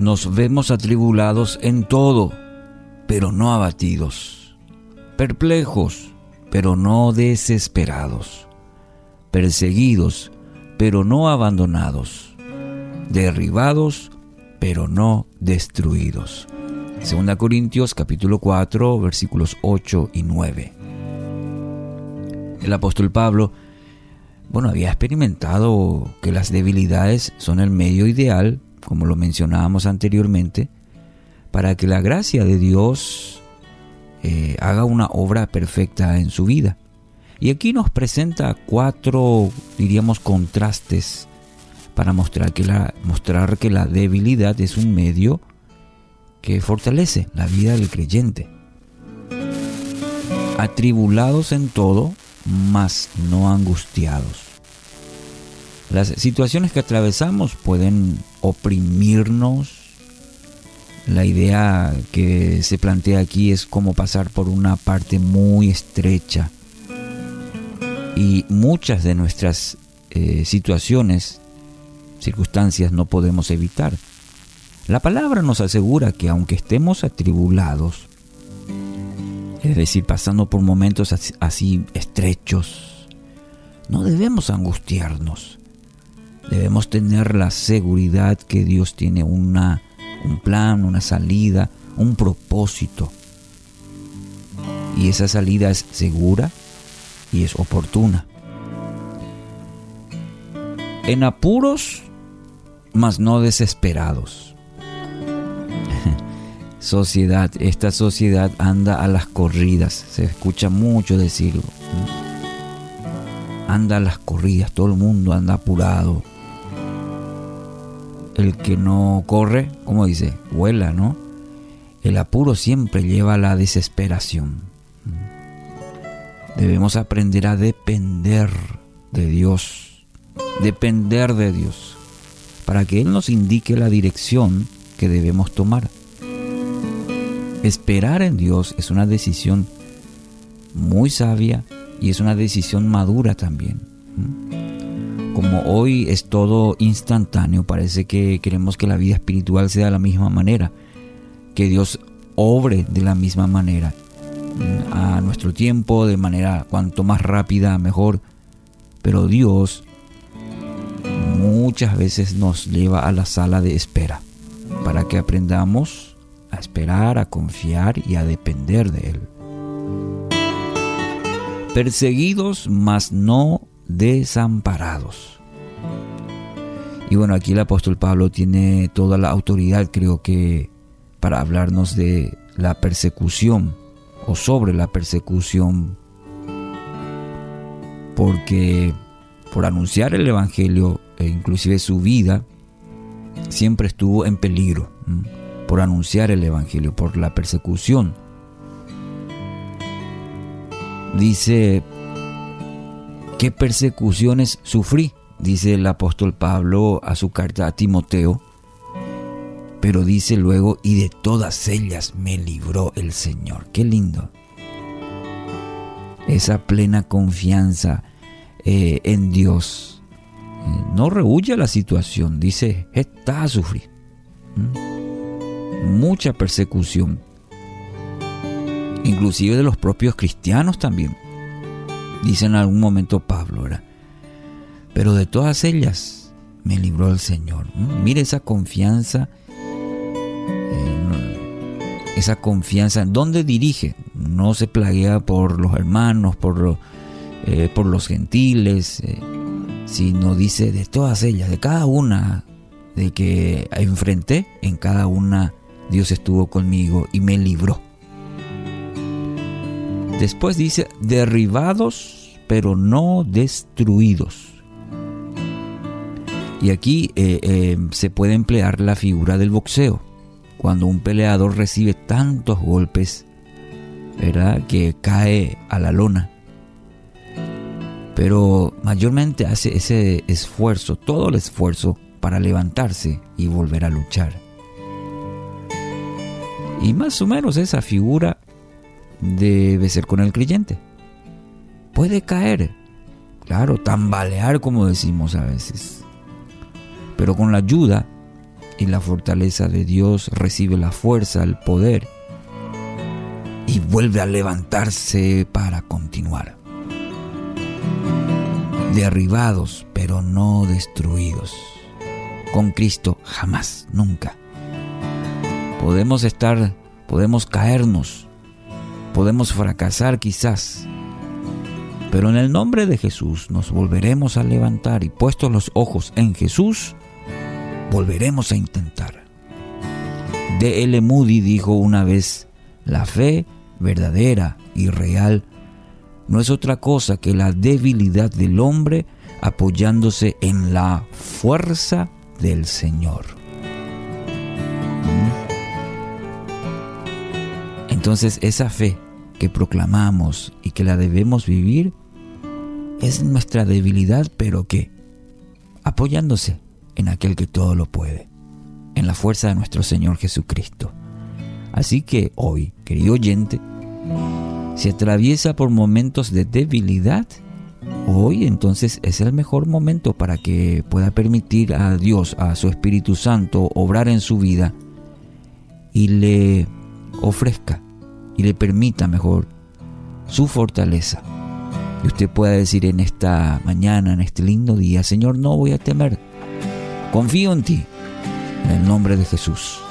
nos vemos atribulados en todo, pero no abatidos, perplejos, pero no desesperados, perseguidos, pero no abandonados, derribados, pero no destruidos. 2 Corintios capítulo 4 versículos 8 y 9. El apóstol Pablo, bueno, había experimentado que las debilidades son el medio ideal, como lo mencionábamos anteriormente, para que la gracia de Dios eh, haga una obra perfecta en su vida. Y aquí nos presenta cuatro, diríamos, contrastes para mostrar que la, mostrar que la debilidad es un medio que fortalece la vida del creyente. Atribulados en todo, mas no angustiados. Las situaciones que atravesamos pueden oprimirnos. La idea que se plantea aquí es como pasar por una parte muy estrecha. Y muchas de nuestras eh, situaciones, circunstancias no podemos evitar. La palabra nos asegura que aunque estemos atribulados, es decir, pasando por momentos así estrechos, no debemos angustiarnos. Debemos tener la seguridad que Dios tiene una, un plan, una salida, un propósito. Y esa salida es segura y es oportuna. En apuros, mas no desesperados sociedad, esta sociedad anda a las corridas, se escucha mucho decirlo. Anda a las corridas, todo el mundo anda apurado. El que no corre, como dice, vuela, ¿no? El apuro siempre lleva a la desesperación. Debemos aprender a depender de Dios, depender de Dios, para que Él nos indique la dirección que debemos tomar. Esperar en Dios es una decisión muy sabia y es una decisión madura también. Como hoy es todo instantáneo, parece que queremos que la vida espiritual sea de la misma manera, que Dios obre de la misma manera, a nuestro tiempo, de manera cuanto más rápida, mejor. Pero Dios muchas veces nos lleva a la sala de espera para que aprendamos a esperar, a confiar y a depender de Él. Perseguidos, mas no desamparados. Y bueno, aquí el apóstol Pablo tiene toda la autoridad, creo que, para hablarnos de la persecución o sobre la persecución, porque por anunciar el Evangelio, e inclusive su vida, siempre estuvo en peligro por anunciar el Evangelio, por la persecución. Dice, ¿qué persecuciones sufrí? Dice el apóstol Pablo a su carta a Timoteo, pero dice luego, y de todas ellas me libró el Señor. Qué lindo. Esa plena confianza eh, en Dios. Eh, no rehuye la situación, dice, está a sufrir. ¿Mm? mucha persecución, inclusive de los propios cristianos también. Dice en algún momento Pablo, pero de todas ellas me libró el Señor. ¿Mm? Mire esa confianza, eh, esa confianza, ¿dónde dirige? No se plaguea por los hermanos, por, eh, por los gentiles, eh, sino dice de todas ellas, de cada una de que enfrenté, en cada una Dios estuvo conmigo y me libró. Después dice, derribados pero no destruidos. Y aquí eh, eh, se puede emplear la figura del boxeo. Cuando un peleador recibe tantos golpes, ¿verdad? Que cae a la lona. Pero mayormente hace ese esfuerzo, todo el esfuerzo para levantarse y volver a luchar. Y más o menos esa figura debe ser con el creyente. Puede caer, claro, tambalear como decimos a veces, pero con la ayuda y la fortaleza de Dios recibe la fuerza, el poder y vuelve a levantarse para continuar. Derribados, pero no destruidos. Con Cristo jamás, nunca. Podemos estar, podemos caernos, podemos fracasar quizás, pero en el nombre de Jesús nos volveremos a levantar y puestos los ojos en Jesús, volveremos a intentar. D.L. Moody dijo una vez, la fe verdadera y real no es otra cosa que la debilidad del hombre apoyándose en la fuerza del Señor. Entonces esa fe que proclamamos y que la debemos vivir es nuestra debilidad, pero que apoyándose en aquel que todo lo puede, en la fuerza de nuestro Señor Jesucristo. Así que hoy, querido oyente, si atraviesa por momentos de debilidad, hoy entonces es el mejor momento para que pueda permitir a Dios, a su Espíritu Santo, obrar en su vida y le ofrezca y le permita mejor su fortaleza. Y usted pueda decir en esta mañana, en este lindo día, Señor, no voy a temer. Confío en ti. En el nombre de Jesús.